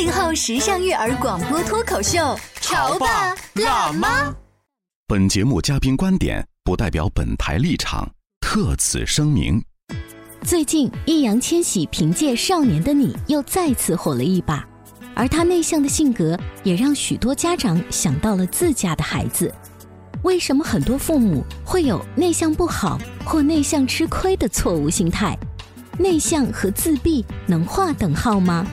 八零后时尚育儿广播脱口秀，潮爸辣妈。本节目嘉宾观点不代表本台立场，特此声明。最近，易烊千玺凭借《少年的你》又再次火了一把，而他内向的性格也让许多家长想到了自家的孩子。为什么很多父母会有内向不好或内向吃亏的错误心态？内向和自闭能划等号吗？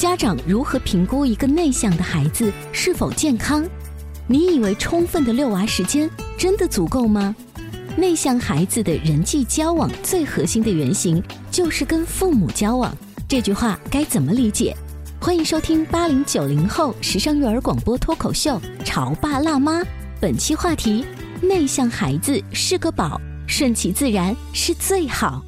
家长如何评估一个内向的孩子是否健康？你以为充分的遛娃时间真的足够吗？内向孩子的人际交往最核心的原型就是跟父母交往，这句话该怎么理解？欢迎收听八零九零后时尚育儿广播脱口秀《潮爸辣妈》，本期话题：内向孩子是个宝，顺其自然是最好。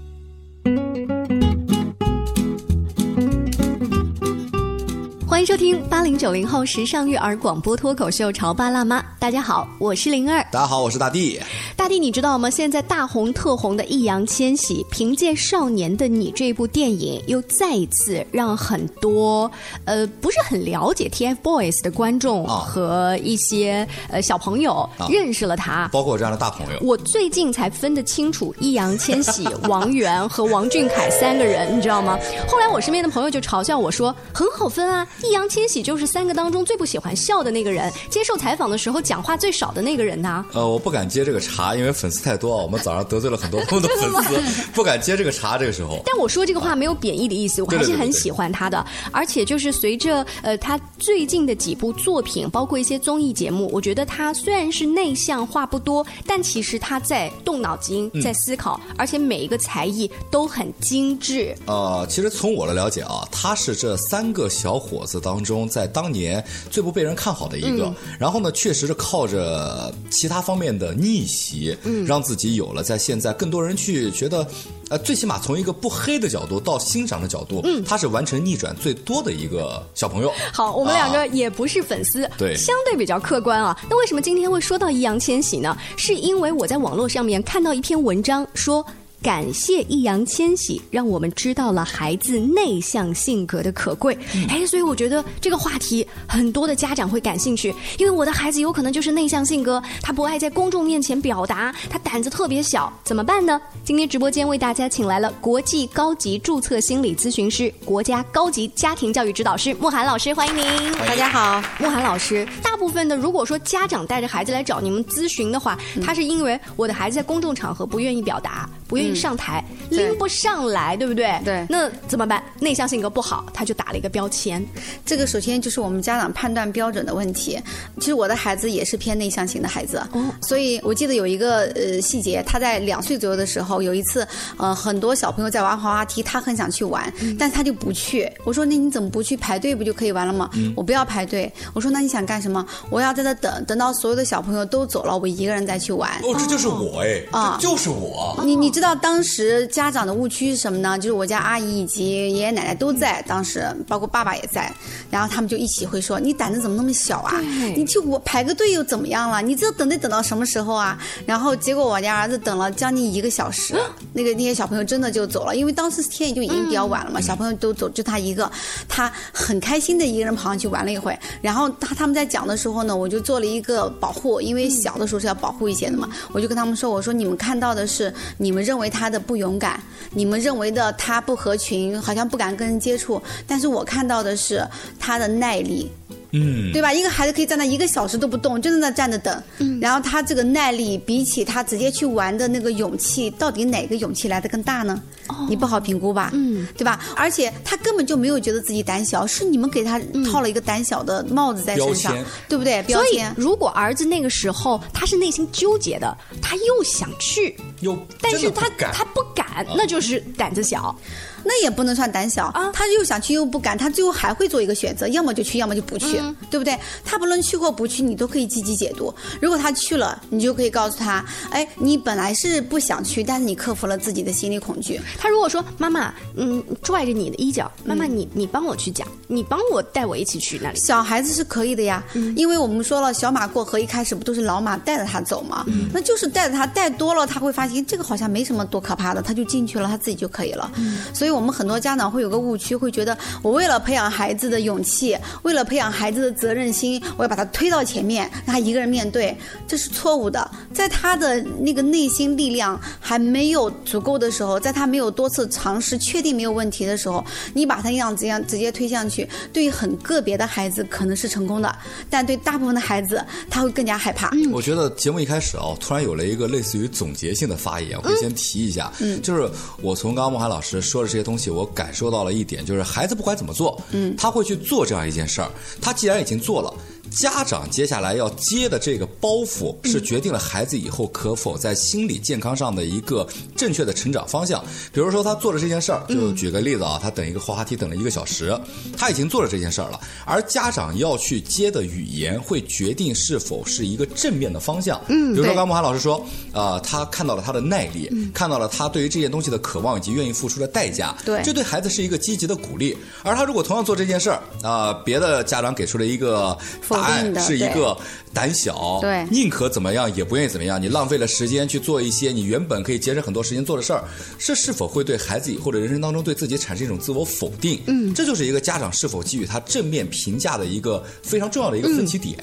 迎收听八零九零后时尚育儿广播脱口秀《潮爸辣妈》，大家好，我是灵儿。大家好，我是大地。大地，你知道吗？现在大红特红的易烊千玺，凭借《少年的你》这部电影，又再一次让很多呃不是很了解 TFBOYS 的观众和一些呃小朋友认识了他，包括我这样的大朋友。我最近才分得清楚易烊千玺、王源和王俊凯三个人，你知道吗？后来我身边的朋友就嘲笑我说：“很好分啊，易烊千玺就是三个当中最不喜欢笑的那个人，接受采访的时候讲话最少的那个人呐。”呃，我不敢接这个茬。因为粉丝太多啊，我们早上得罪了很多朋友的粉丝，不敢接这个茬。这个时候，但我说这个话没有贬义的意思，我还是很喜欢他的。而且就是随着呃他最近的几部作品，包括一些综艺节目，我觉得他虽然是内向，话不多，但其实他在动脑筋，在思考，而且每一个才艺都很精致。呃，其实从我的了解啊，他是这三个小伙子当中，在当年最不被人看好的一个。然后呢，确实是靠着其他方面的逆袭。嗯，让自己有了在现在更多人去觉得，呃，最起码从一个不黑的角度到欣赏的角度，嗯，他是完成逆转最多的一个小朋友。好，我们两个也不是粉丝，对，相对比较客观啊。那为什么今天会说到易烊千玺呢？是因为我在网络上面看到一篇文章说。感谢易烊千玺，让我们知道了孩子内向性格的可贵。哎，所以我觉得这个话题很多的家长会感兴趣，因为我的孩子有可能就是内向性格，他不爱在公众面前表达，他胆子特别小，怎么办呢？今天直播间为大家请来了国际高级注册心理咨询师、国家高级家庭教育指导师慕涵老师，欢迎您。大家好，慕涵老师。大部分的如果说家长带着孩子来找你们咨询的话，他是因为我的孩子在公众场合不愿意表达，不愿意。上台拎不上来，对不对？对，那怎么办？内向性格不好，他就打了一个标签。这个首先就是我们家长判断标准的问题。其实我的孩子也是偏内向型的孩子，所以我记得有一个呃细节，他在两岁左右的时候，有一次呃很多小朋友在玩滑滑梯，他很想去玩，但是他就不去。我说那你怎么不去排队不就可以玩了吗？我不要排队。我说那你想干什么？我要在这等，等到所有的小朋友都走了，我一个人再去玩。哦，这就是我哎，啊，就是我。你你知道当时家长的误区是什么呢？就是我家阿姨以及爷爷奶奶都在，当时包括爸爸也在，然后他们就一起会说：“你胆子怎么那么小啊？你去我排个队又怎么样了？你这等得等到什么时候啊？”然后结果我家儿子等了将近一个小时，那个那些小朋友真的就走了，因为当时天也就已经比较晚了嘛，小朋友都走，就他一个，他很开心的一个人跑上去玩了一会。然后他他们在讲的时候呢，我就做了一个保护，因为小的时候是要保护一些的嘛，我就跟他们说：“我说你们看到的是你们认为他的不勇敢，你们认为的他不合群，好像不敢跟人接触。但是我看到的是他的耐力，嗯，对吧？一个孩子可以站那一个小时都不动，就在那站着等。然后他这个耐力比起他直接去玩的那个勇气，到底哪个勇气来的更大呢？你不好评估吧？嗯，对吧？而且他根本就没有觉得自己胆小，是你们给他套了一个胆小的帽子在身上，对不对？所以，。如果儿子那个时候他是内心纠结的，他又想去，又但是他不他不敢，那就是胆子小。那也不能算胆小啊他又想去又不敢，他最后还会做一个选择，要么就去，要么就不去，嗯对不对？他不论去或不去，你都可以积极解读。如果他去了，你就可以告诉他，哎，你本来是不想去，但是你克服了自己的心理恐惧。他如果说妈妈，嗯，拽着你的衣角，妈嗯妈你你帮我去讲，你帮我带我一起去那里。小孩子是可以的呀，嗯因为我们说了，小马过河一开始不都是老马带着他走吗？嗯那就是带着他带多了，他会发现这个好像没什么多可怕的，他就进去了，他自己就可以了。嗯所以我们很多家长会有个误区，会觉得我为了培养孩子的勇气，为了培养孩子的责任心，我要把他推到前面，让他一个人面对，这是错误的。在他的那个内心力量还没有足够的时候，在他没有多次尝试确定没有问题的时候，你把他这样这样直接推上去，对于很个别的孩子可能是成功的，但对大部分的孩子他会更加害怕。我觉得节目一开始啊，突然有了一个类似于总结性的发言，我会先提一下，嗯，就是我从刚刚孟涵老师说的这些东西，我感受到了一点，就是孩子不管怎么做，嗯，他会去做这样一件事儿，他既然已经做了。家长接下来要接的这个包袱，是决定了孩子以后可否在心理健康上的一个正确的成长方向。比如说，他做了这件事儿，就举个例子啊，他等一个滑滑梯等了一个小时，他已经做了这件事儿了，而家长要去接的语言会决定是否是一个正面的方向。嗯，比如说对刚孟涵老师说，呃，他看到了他的耐力，看到了他对于这件东西的渴望以及愿意付出的代价，对这对孩子是一个积极的鼓励。而他如果同样做这件事儿，啊、别的家长给出了一个答否案定的对是一个胆小，对宁可怎么样也不愿意怎么样，你浪费了时间去做一些你原本可以节省很多时间做的事儿，这是否会对孩子以后的人生当中对自己产生一种自我否定？嗯，这就是一个家长是否给予他正面评价的一个非常重要的一个分歧点。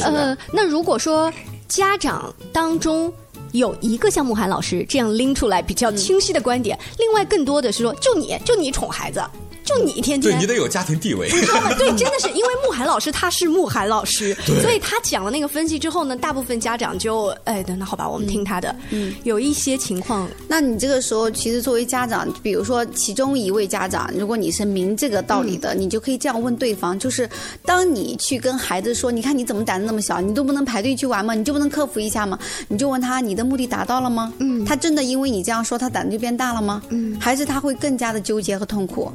呃，那如果说家长当中。有一个像慕寒老师这样拎出来比较清晰的观点，另外更多的是说，就你就你宠孩子，就你天天对你得有家庭地位。对，真的是因为慕寒老师他是慕寒老师，所以他讲了那个分析之后呢，大部分家长就哎，那好吧，我们听他的。嗯，有一些情况，那你这个时候，其实作为家长，比如说其中一位家长，如果你是明这个道理的，你就可以这样问对方：就是当你去跟孩子说，你看你怎么胆子那么小，你都不能排队去玩吗？你就不能克服一下吗？你就问他，你的目的达到了吗？嗯，他真的因为你这样说，他胆子就变大了吗？嗯，还是他会更加的纠结和痛苦？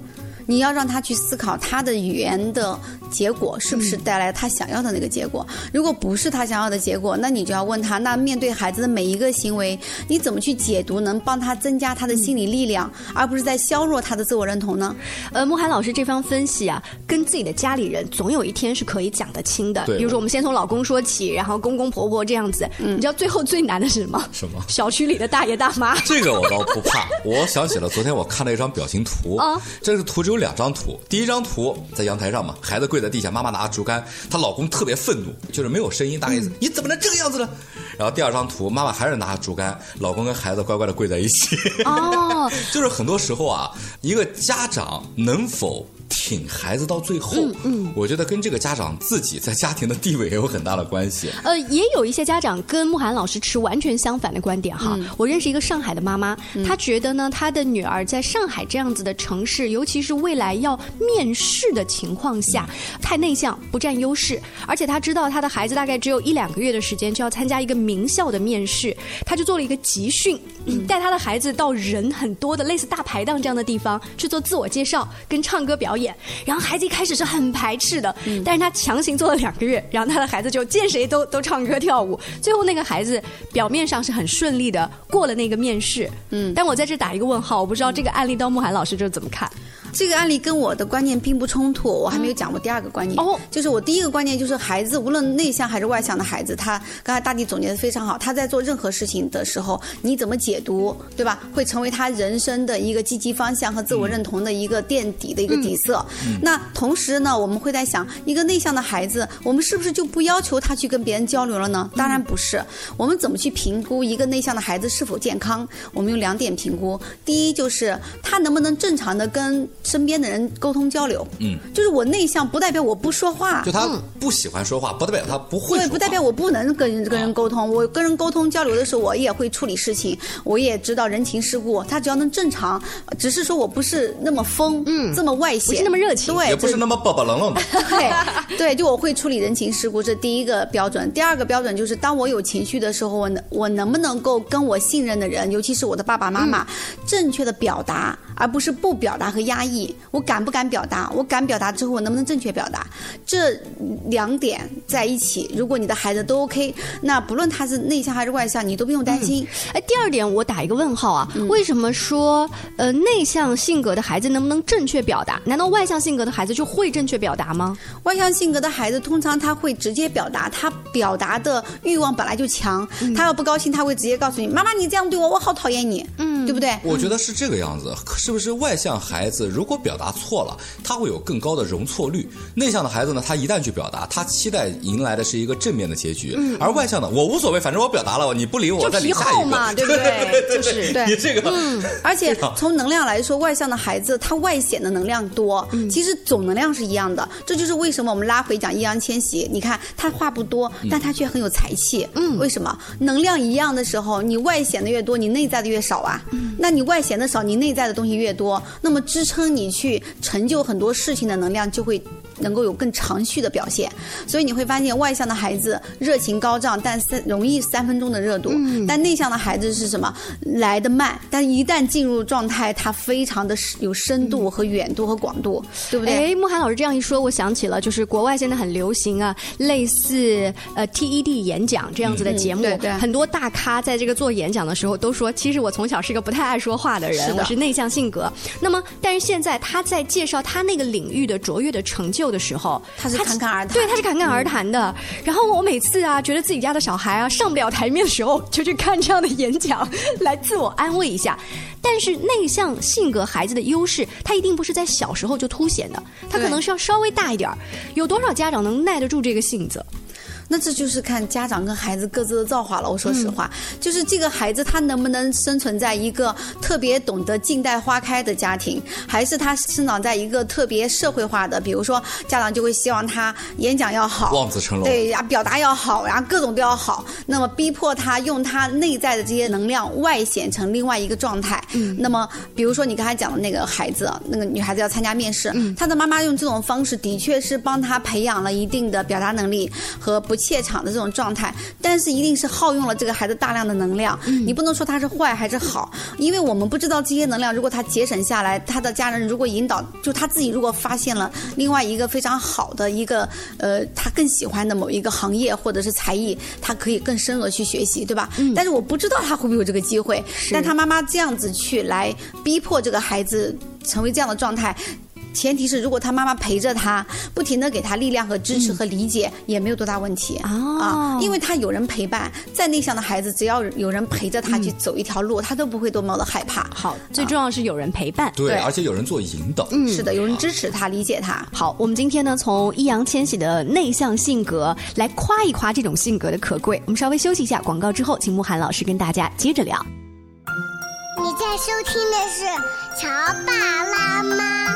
你要让他去思考他的语言的结果是不是带来他想要的那个结果。如果不是他想要的结果，那你就要问他：那面对孩子的每一个行为，你怎么去解读，能帮他增加他的心理力量，而不是在削弱他的自我认同呢？呃，慕寒老师这方分析啊，跟自己的家里人总有一天是可以讲得清的。对比如说，我们先从老公说起，然后公公婆婆这样子。嗯你知道最后最难的是什么？什么小区里的大爷大妈。这个我倒不怕，我想起了昨天我看了一张表情图啊这个图只有两张图，第一张图在阳台上嘛，孩子跪在地下，妈妈拿着竹竿，她老公特别愤怒，就是没有声音，大概意思、嗯你怎么能这个样子呢？然后第二张图，妈妈还是拿着竹竿，老公跟孩子乖乖的跪在一起。哦，就是很多时候啊，一个家长能否挺孩子到最后，嗯，我觉得跟这个家长自己在家庭的地位也有很大的关系。呃，也有一些家长跟慕寒老师持完全相反的观点哈。我认识一个上海的妈妈，她觉得呢，她的女儿在上海这样子的城市，尤其是未来要面试的情况下，太内向，不占优势，而且她知道她的孩子大概只有一两个月的时间就要参加一个名校的面试，她就做了一个集训，带她的孩子到人很多的类似大排档这样的地方去做自我介绍跟唱歌表演。然后孩子一开始是很排斥的，但是他强行做了两个月，然后他的孩子就见谁都都唱歌跳舞。最后那个孩子表面上是很顺利的过了那个面试，嗯，但我在这打一个问号，我不知道这个案例到慕寒老师这怎么看？这个案例跟我的观念并不冲突，我还没有讲过第二个观念。哦就是我第一个观念就是孩子，无论内向还是外向的孩子，他刚才大地总结的非常好。他在做任何事情的时候，你怎么解读，对吧？会成为他人生的一个积极方向和自我认同的一个垫底的一个底色。那同时呢，我们会在想，一个内向的孩子，我们是不是就不要求他去跟别人交流了呢？当然不是。我们怎么去评估一个内向的孩子是否健康？我们用两点评估。第一就是他能不能正常的跟身边的人沟通交流。嗯，就是我内向不代表我不说话，就他不喜欢说话，不代表他不会说对，不代表我不能跟人跟人沟通。我跟人沟通交流的时候，我也会处理事情，我也知道人情世故。他只要能正常，只是说我不是那么疯，嗯，这么外显，不是那么热情对，也不是那么巴巴冷冷的。对 对，就我会处理人情世故，这第一个标准。第二个标准就是，当我有情绪的时候，我能我能不能够跟我信任的人，尤其是我的爸爸妈妈，正确的表达，而不是不表达和压抑。我敢不敢表达？我敢表达之后，我能不能正确表达？这两点在一起，如果你的孩子都 OK，那不论他是内向还是外向，你都不用担心。哎，第二点我打一个问号啊，为什么说呃内向性格的孩子能不能正确表达？难道外向性格的孩子就会正确表达吗？外向性格的孩子通常他会直接表达，他表达的欲望本来就强，他要不高兴他会直接告诉你：“妈妈，你这样对我，我好讨厌你。”嗯，对不对？我觉得是这个样子，是不是外向孩子如果表达错了，他会有更高的容错率？内向的孩子呢，他一旦去表达，他期待迎来的是一个正面的结局，而外向的我无所谓，反正我表达了，你不理我，就再理皮下一嘛，对不对？就是对你这个，嗯而且从能量来说，外向的孩子他外显的能量多，其实总能量是一样的。这就是为什么我们拉回讲易烊千玺，你看他话不多，但他却很有才气。嗯，为什么？能量一样的时候，你外显的越多，你内在的越少啊。嗯那你外显的少，你内在的东西越多，那么支撑你去成就很多事情的能量就会。能够有更长续的表现，所以你会发现外向的孩子热情高涨，但三容易三分钟的热度；但内向的孩子是什么？来得慢，但一旦进入状态，他非常的有深度和远度和广度，对不对？哎，慕寒老师这样一说，我想起了，就是国外现在很流行啊，类似呃 TED 演讲这样子的节目，嗯对对很多大咖在这个做演讲的时候都说，其实我从小是个不太爱说话的人，是的我是内向性格。那么，但是现在他在介绍他那个领域的卓越的成就的时候，他是侃侃而谈对，他是侃侃而谈的。然后我每次啊，觉得自己家的小孩啊上不了台面的时候，就去看这样的演讲，来自我安慰一下。但是内向性格孩子的优势，他一定不是在小时候就凸显的，他可能是要稍微大一点儿。有多少家长能耐得住这个性子？那这就是看家长跟孩子各自的造化了。我说实话，就是这个孩子他能不能生存在一个特别懂得静待花开的家庭，还是他生长在一个特别社会化的，比如说家长就会希望他演讲要好，望子成龙对呀，表达要好，然后各种都要好，那么逼迫他用他内在的这些能量外显成另外一个状态。嗯，那么比如说你刚才讲的那个孩子，那个女孩子要参加面试，她的妈妈用这种方式的确是帮她培养了一定的表达能力和不怯场的这种状态，但是一定是耗用了这个孩子大量的能量。你不能说他是坏还是好，因为我们不知道这些能量，如果他节省下来，他的家人如果引导，就他自己如果发现了另外一个非常好的一个呃他更喜欢的某一个行业或者是才艺，他可以更深入的去学习，对吧？但是我不知道他会不会有这个机会，但他妈妈这样子去来逼迫这个孩子成为这样的状态。前提是，如果他妈妈陪着他，不停的给他力量和支持和理解，也没有多大问题哦啊，因为他有人陪伴。再内向的孩子，只要有人陪着他去走一条路，他都不会多么的害怕。好，最重要是有人陪伴。对，对而且有人做引导。是的，有人支持他，理解他。好，我们今天呢，从易烊千玺的内向性格来夸一夸这种性格的可贵。我们稍微休息一下，广告之后，请慕寒老师跟大家接着聊。你在收听的是《乔爸辣妈》，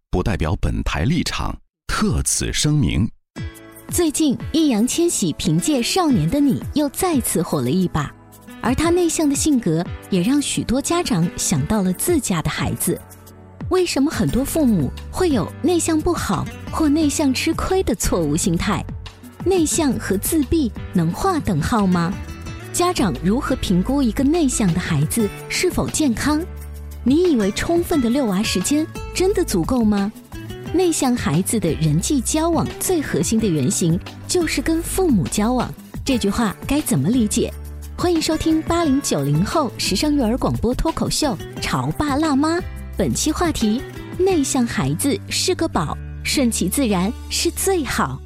不代表本台立场，特此声明。最近，易烊千玺凭借《少年的你》又再次火了一把，而他内向的性格也让许多家长想到了自家的孩子。为什么很多父母会有内向不好或内向吃亏的错误心态？内向和自闭能划等号吗？家长如何评估一个内向的孩子是否健康？你以为充分的遛娃时间真的足够吗？内向孩子的人际交往最核心的原型就是跟父母交往，这句话该怎么理解？欢迎收听八零九零后时尚育儿广播脱口秀《潮爸辣妈》，本期话题：内向孩子是个宝，顺其自然是最好。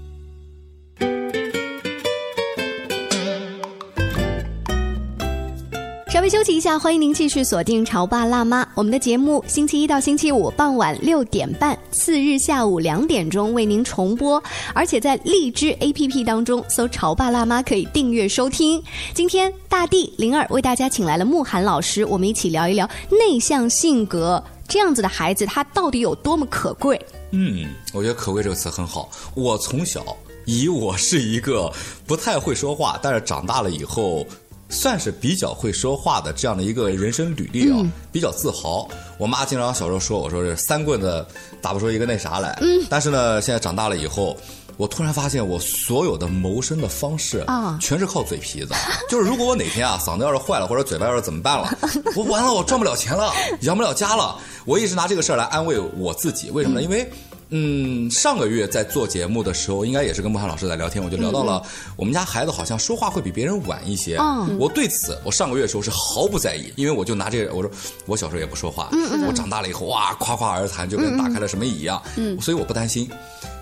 稍微休息一下，欢迎您继续锁定《潮爸辣妈》。我们的节目星期一到星期五傍晚六点半，次日下午两点钟为您重播，而且在荔枝 APP 当中搜“潮爸辣妈”可以订阅收听。今天大地灵儿为大家请来了慕寒老师，我们一起聊一聊内向性格这样子的孩子，他到底有多么可贵？嗯，我觉得“可贵”这个词很好。我从小以我是一个不太会说话，但是长大了以后。算是比较会说话的这样的一个人生履历啊，比较自豪。我妈经常小时候说我说这三棍子打不出一个那啥来。嗯，但是呢，现在长大了以后，我突然发现我所有的谋生的方式啊，全是靠嘴皮子。就是如果我哪天啊嗓子要是坏了，或者嘴巴要是怎么办了，我完了，我赚不了钱了，养不了家了。我一直拿这个事儿来安慰我自己，为什么呢？因为。嗯，上个月在做节目的时候，应该也是跟穆涵老师在聊天，我就聊到了我们家孩子好像说话会比别人晚一些。嗯我对此，我上个月的时候是毫不在意，因为我就拿这个，我说我小时候也不说话，我长大了以后哇夸夸而谈，就跟打开了什么一样。嗯，所以我不担心。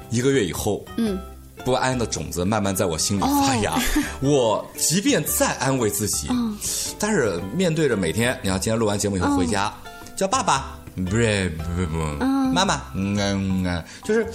一个月以后，嗯，不安的种子慢慢在我心里发芽。我即便再安慰自己，但是面对着每天，你看今天录完节目以后回家叫爸爸。不不不，妈妈，嗯嗯，就是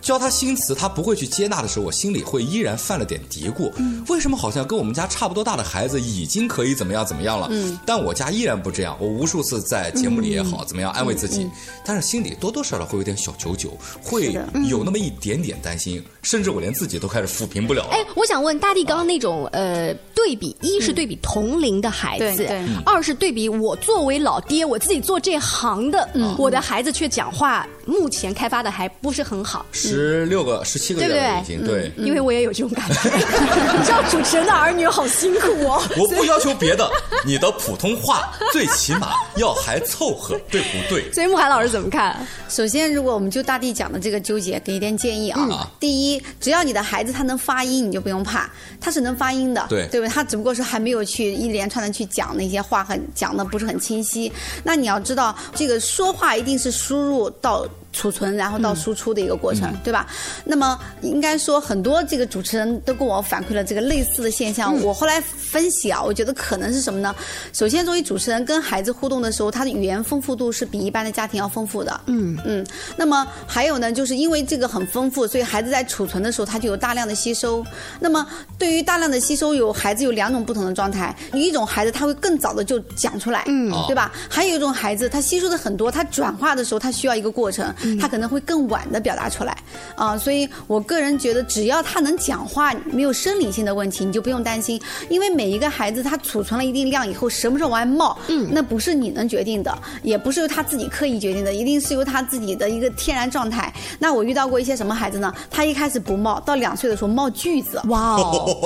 教他新词，他不会去接纳的时候，我心里会依然犯了点嘀咕。为什么好像跟我们家差不多大的孩子已经可以怎么样怎么样了？嗯。但我家依然不这样。我无数次在节目里也好，怎么样安慰自己，但是心里多多少少会有点小九九，会有那么一点点担心，甚至我连自己都开始抚平不了。哎，我想问大地，刚刚那种呃对比，一是对比同龄的孩子，二是对比我作为老爹，我自己做这行。的，我的孩子却讲话，目前开发的还不是很好。十六个、十七个月了已经，对，因为我也有这种感觉。你知道主持人的儿女好辛苦哦。我不要求别的，你的普通话最起码要还凑合，对不对？所以慕寒老师怎么看？首先，如果我们就大地讲的这个纠结，给一点建议啊。第一，只要你的孩子他能发音，你就不用怕，他是能发音的，对对不对？他只不过是还没有去一连串的去讲那些话，很讲的不是很清晰。那你要知道这个。说话一定是输入到。储存，然后到输出的一个过程，对吧？那么应该说，很多这个主持人都跟我反馈了这个类似的现象。我后来分析啊，我觉得可能是什么呢？首先，作为主持人跟孩子互动的时候，他的语言丰富度是比一般的家庭要丰富的。嗯嗯。那么还有呢，就是因为这个很丰富，所以孩子在储存的时候，他就有大量的吸收。那么对于大量的吸收，有孩子有两种不同的状态。一种孩子他会更早的就讲出来，嗯，对吧？还有一种孩子，他吸收的很多，他转化的时候，他需要一个过程。他可能会更晚的表达出来，啊，所以我个人觉得，只要他能讲话，没有生理性的问题，你就不用担心，因为每一个孩子他储存了一定量以后，什么时候往外冒，嗯，那不是你能决定的，也不是由他自己刻意决定的，一定是由他自己的一个天然状态。那我遇到过一些什么孩子呢？他一开始不冒，到两岁的时候冒句子，哇哦，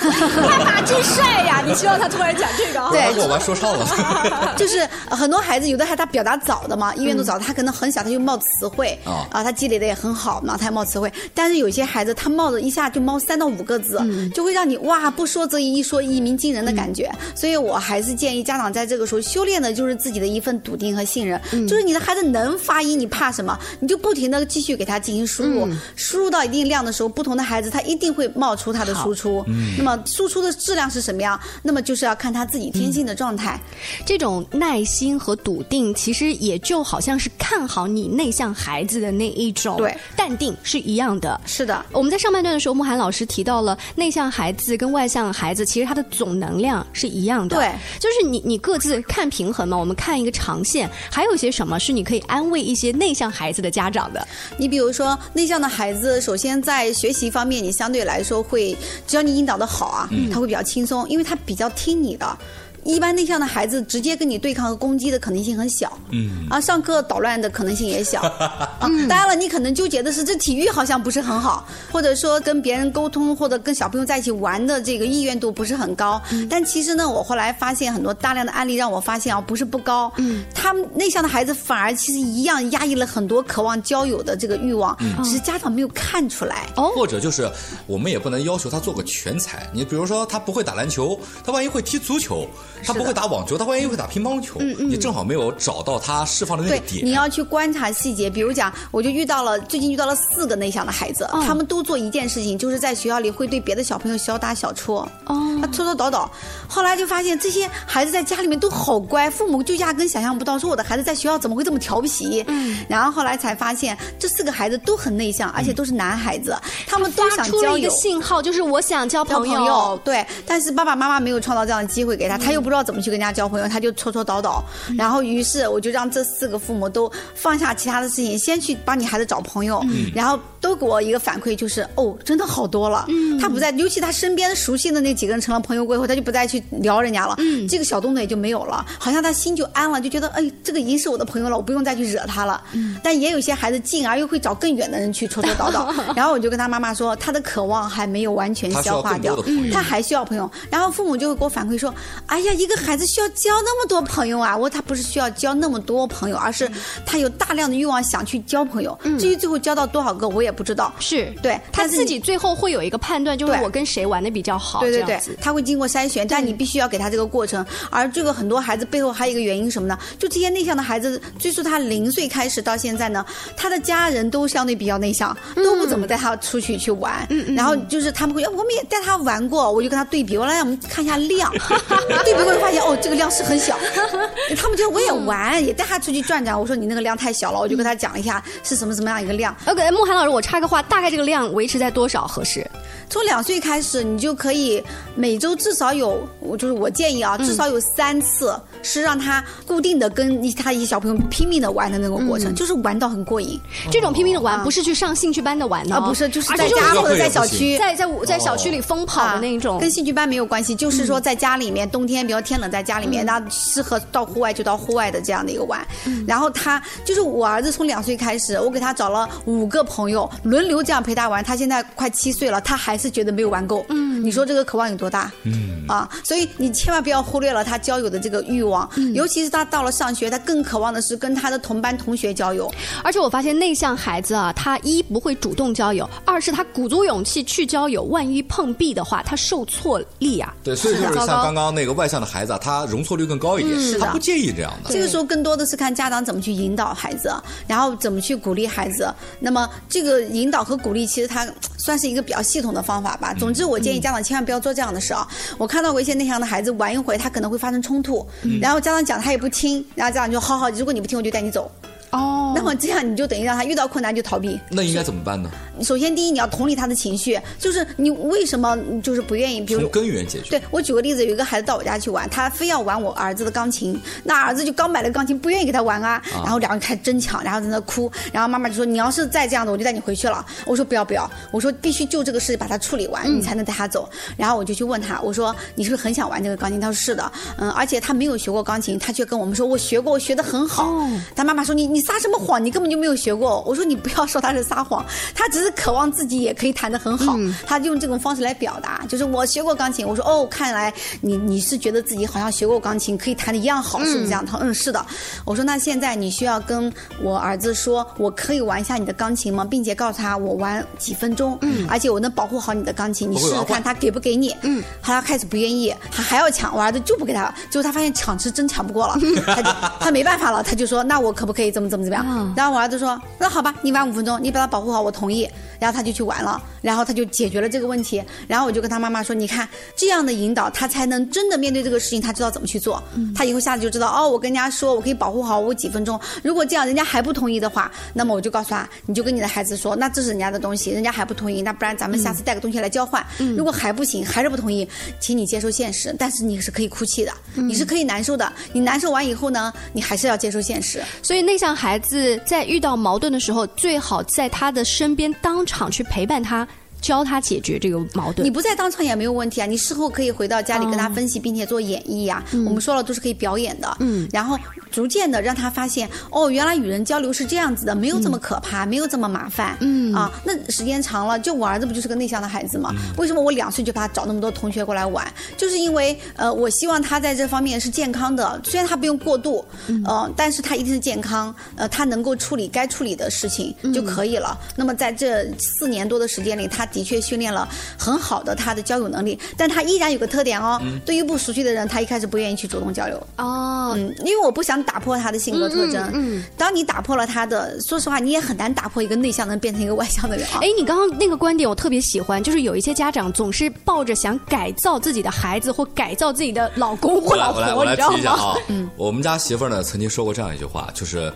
太马俊帅呀！你希望他突然讲这个？对，我玩说唱了，就是很多孩子，有的孩子他表达早的嘛，意愿都早，他可能很小他就冒词汇啊，啊，他积累的也很好嘛，他冒词汇。但是有些孩子他冒的一下就冒三到五个字，就会让你哇不说则已，一说一鸣惊人的感觉。所以我还是建议家长在这个时候修炼的就是自己的一份笃定和信任，就是你的孩子能发音，你怕什么？你就不停的继续给他进行输入，输入到一定量的时候，不同的孩子他一定会冒出他的输出。那么输出的质量是什么样？那么就是要看他自己天性的状态。这种耐心和笃定，其实也就好像是看好你内向孩子的那一种对淡定是一样的。是的，我们在上半段的时候，慕寒老师提到了内向孩子跟外向孩子，其实他的总能量是一样的。对，就是你你各自看平衡嘛。我们看一个长线，还有一些什么是你可以安慰一些内向孩子的家长的？你比如说，内向的孩子，首先在学习方面，你相对来说会，只要你引导的好啊，他会比较轻松，因为他比较听你的。一般内向的孩子直接跟你对抗和攻击的可能性很小，嗯啊，上课捣乱的可能性也小。啊，当然了，你可能纠结的是这体育好像不是很好，或者说跟别人沟通或者跟小朋友在一起玩的这个意愿度不是很高。但其实呢，我后来发现很多大量的案例让我发现啊，不是不高，嗯，他们内向的孩子反而其实一样压抑了很多渴望交友的这个欲望，嗯只是家长没有看出来。哦或者就是我们也不能要求他做个全才。你比如说他不会打篮球，他万一会踢足球；他不会打网球，他万一会打乒乓球。你正好没有找到他释放的那对个，点。你要去观察细节。比如讲，我就遇到了最近遇到了四个内向的孩子，他们都做一件事情，就是在学校里会对别的小朋友小打小戳，哦，他戳戳捣捣。后来就发现这些孩子在家里面都好乖，父母就压根想象不到，说我的孩子在学校怎么会这么调皮。嗯，然后后来才发现，这四个孩子都很内向，而且都是男孩子，他们都发想交友出了一个。信号，就是我想交朋友，对，但是爸爸妈妈没有创造这样的机会给他，他又不知道怎么去跟人家交朋友，他就戳戳捣捣。然后于是我就让这四个父母都放下其他的事情，先去帮你孩子找朋友，然后都给我一个反馈，就是哦，真的好多了。他不再，尤其他身边熟悉的那几个人成了朋友过后，他就不再去聊人家了，这个小动作也就没有了，好像他心就安了，就觉得哎，这个已经是我的朋友了，我不用再去惹他了。但也有些孩子进而又会找更远的人去戳戳叨叨，然后我就跟他妈妈说，他的渴望还没有完全消化掉他还需要朋友。然后父母就会给我反馈说：“哎呀，一个孩子需要交那么多朋友啊！”我说他不是需要交那么多朋友，而是他有大量的欲望想去交朋友。至于最后交到多少个，我也不知道。是对他自己最后会有一个判断，就是我跟谁玩的比较好，对对对他会经过筛选，但你必须要给他这个过程。而这个很多孩子背后还有一个原因什么呢？就这些内向的孩子，追溯他零岁开始到现在呢，他的家人都相对比较内向，都不怎么带他出去去玩。然后就是他们会，我们也带他玩过，我就跟他对比，我来让我们看一下量，对比过后发现哦，这个量是很小。他们觉得我也玩，也带他出去转转。我说你那个量太小了，我就跟他讲一下是什么什么样一个量。OK，慕寒老师，我插个话，大概这个量维持在多少合适？从两岁开始，你就可以每周至少有，我就是我建议啊，至少有三次是让他固定的跟一他一些小朋友拼命的玩的那个过程，就是玩到很过瘾。这种拼命的玩，不是去上兴趣班的玩呢，啊，不是，就是在家或者在小区，在在在小区里疯跑的那一种，跟兴趣班没有关系，就是说在家里面，冬天比较天冷，在家里面，那适合到户外就到户外的这样的一个玩。然后他就是我儿子从两岁开始，我给他找了五个朋友，轮流这样陪他玩。他现在快七岁了，他还是觉得没有玩够。嗯，你说这个渴望有多大？嗯啊，所以你千万不要忽略了他交友的这个欲望，尤其是他到了上学，他更渴望的是跟他的同班同学交友。而且我发现内向孩子啊，他一不会主动交友，二是他鼓足勇气去交友，万一碰壁的话，他受挫力啊。对，所以就是像刚刚那个外向的孩子啊，他容错率更高一点，是的他不介意这样的。这个时候更多的是看家长怎么去引导孩子，然后怎么去鼓励孩子。那么这个引导和鼓励，其实他算是一个比较系统的方法吧。总之，我建议家长千万不要做这样的事啊。我看到过一些内向的孩子玩一会，他可能会发生冲突，然后家长讲他也不听，然后家长就好好，如果你不听，我就带你走。哦，那么这样你就等于让他遇到困难就逃避。那应该怎么办呢？首先，第一你要同理他的情绪，就是你为什么就是不愿意，比如从根源解决。对我举个例子，有一个孩子到我家去玩，他非要玩我儿子的钢琴，那儿子就刚买了钢琴，不愿意给他玩啊，然后两个人开始争抢，然后在那哭，然后妈妈就说你要是再这样子，我就带你回去了。我说不要不要，我说必须就这个事把它处理完，你才能带他走。然后我就去问他，我说你是不是很想玩这个钢琴？他说是的，嗯，而且他没有学过钢琴，他却跟我们说我学过，我学得很好。他妈妈说你你撒什么谎？你根本就没有学过。我说你不要说他是撒谎，他只是渴望自己也可以弹得很好，他用这种方式来表达，就是我学过钢琴。我说哦，看来你你是觉得自己好像学过钢琴，可以弹的一样好，是不是这样？他说嗯是的。我说那现在你需要跟我儿子说，我可以玩一下你的钢琴吗？并且告诉他我玩几分钟，嗯，而且我能保护好你的钢琴，你试试看他给不给你。嗯，他开始不愿意，他还要抢，我儿子就不给他，最后他发现抢是真抢不过了，他就他没办法了，他就说那我可不可以这么怎么怎么样？然后我儿子说那好吧，你玩五分钟，你把他保护好，我同意。然后他就去玩了，然后他就解决了这个问题。然后我就跟他妈妈说，你看这样的引导，他才能真的面对这个事情，他知道怎么去做。他以后下次就知道哦，我跟人家说我可以保护好我几分钟。如果这样人家还不同意的话，那么我就告诉他，你就跟你的孩子说，那这是人家的东西，人家还不同意，那不然咱们下次带个东西来交换。如果还不行，还是不同意，请你接受现实。但是你是可以哭泣的，你是可以难受的。你难受完以后呢，你还是要接受现实。所以内向孩子在遇到矛盾的时候，最好在他的身边当场去陪伴他。教他解决这个矛盾。你不在当场也没有问题啊，你事后可以回到家里跟他分析，并且做演绎呀、我们说了都是可以表演的。嗯，然后逐渐的让他发现，哦，原来与人交流是这样子的，没有这么可怕，没有这么麻烦。嗯啊，那时间长了，就我儿子不就是个内向的孩子吗？嗯为什么我两岁就把他找那么多同学过来玩？就是因为呃，我希望他在这方面是健康的，虽然他不用过度，嗯呃，但是他一定是健康，呃，他能够处理该处理的事情嗯就可以了。那么在这四年多的时间里，他的确训练了很好的他的交友能力，但他依然有个特点哦，嗯对于不熟悉的人，他一开始不愿意去主动交流。哦，嗯，因为我不想打破他的性格特征。嗯嗯嗯当你打破了他的，说实话，你也很难打破一个内向的人变成一个外向的人啊。哎，你刚刚那个观点我特别喜欢，就是有一些家长总是抱着想改造自己的孩子或改造自己的老公或老婆，我来我来你知道吗？提一下啊，我们家媳妇儿呢曾经说过这样一句话，就是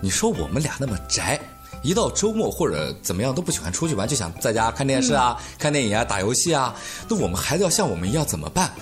你说我们俩那么宅。一到周末或者怎么样都不喜欢出去玩，就想在家看电视啊、看电影啊、打游戏啊。那我们孩子要像我们一样怎么办？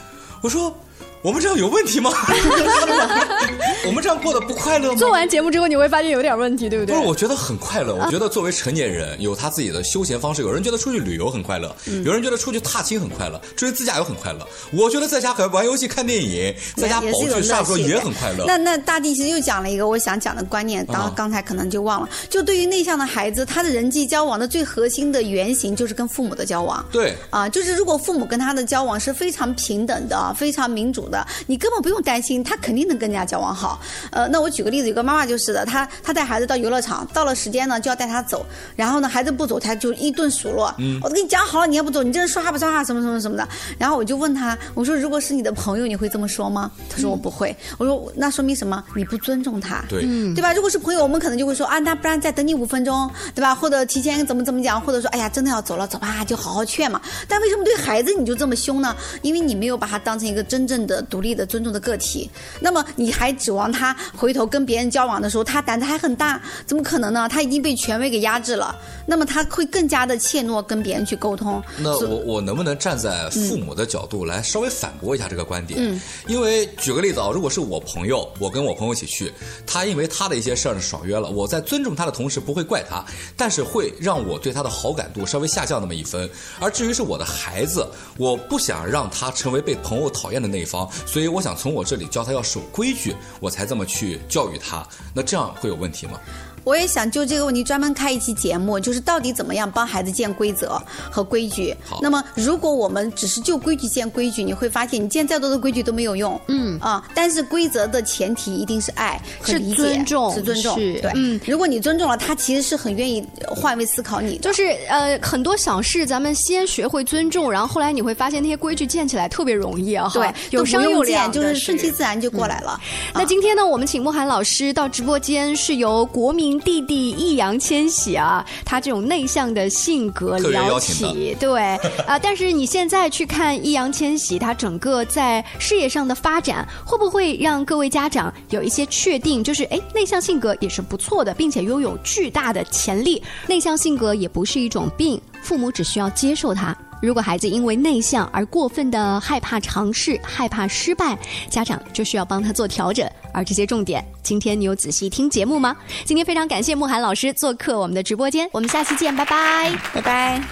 我说，我们这样有问题吗？我们这样过得不快乐吗？做完节目之后你会发现有点问题，对不对？不是，我觉得很快乐。我觉得作为成年人，有他自己的休闲方式。有人觉得出去旅游很快乐，嗯有人觉得出去踏青很快乐，出去自驾游很快乐。我觉得在家可玩游戏、看电影，在家保持也是一种乐趣上说也很快乐。那那大地其实又讲了一个我想讲的观念，刚、啊刚才可能就忘了。就对于内向的孩子，他的人际交往的最核心的原型就是跟父母的交往。对啊，就是如果父母跟他的交往是非常平等的、非常民主的，你根本不用担心，他肯定能跟人家交往好。呃，那我举个例子，有个妈妈就是的，她她带孩子到游乐场，到了时间呢就要带他走，然后呢孩子不走，她就一顿数落。嗯我都跟你讲好了，你也不走，你这人说话不算话，什么什么什么的。然后我就问他，我说如果是你的朋友，你会这么说吗？他说我不会。我说那说明什么？你不尊重他。对嗯对吧？如果是朋友，我们可能就会说啊，那不然再等你五分钟，对吧？或者提前怎么怎么讲，或者说哎呀，真的要走了，走吧，就好好劝嘛。但为什么对孩子你就这么凶呢？因为你没有把他当成一个真正的独立的、尊重的个体。那么你还指望他回头跟别人交往的时候，他胆子还很大，怎么可能呢？他已经被权威给压制了，那么他会更加的怯懦跟别人去沟通。那我我能不能站在父母的角度来稍微反驳一下这个观点？嗯因为举个例子啊，如果是我朋友，我跟我朋友一起去，他因为他的一些事儿爽约了，我在尊重他的同时不会怪他，但是会让我对他的好感度稍微下降那么一分。而至于是我的孩子，我不想让他成为被朋友讨厌的那一方，所以我想从我这里教他要守规矩，我才这么去教育他。那这样会有问题吗？我也想就这个问题专门开一期节目，就是到底怎么样帮孩子建规则和规矩。那么，如果我们只是就规矩建规矩，你会发现你建再多的规矩都没有用。嗯啊，但是规则的前提一定是爱和是理解，尊重是尊重。是对，嗯如果你尊重了他，其实是很愿意换位思考你的。就是呃，很多小事咱们先学会尊重，然后后来你会发现那些规矩建起来特别容易啊，对，有商有量就是顺其自然就过来了。那今天呢，我们请慕涵老师到直播间，是由国民弟弟易烊千玺啊，他这种内向的性格聊起，对。啊、但是你现在去看易烊千玺，他整个在事业上的发展，会不会让各位家长有一些确定，就是哎，内向性格也是不错的，并且拥有巨大的潜力，内向性格也不是一种病，父母只需要接受它。如果孩子因为内向而过分的害怕尝试、害怕失败，家长就需要帮他做调整。而这些重点，今天你有仔细听节目吗？今天非常感谢慕寒老师做客我们的直播间，我们下期见，拜拜，拜拜。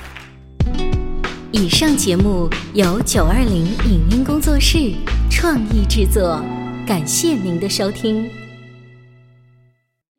以上节目由九二零影音工作室创意制作，感谢您的收听。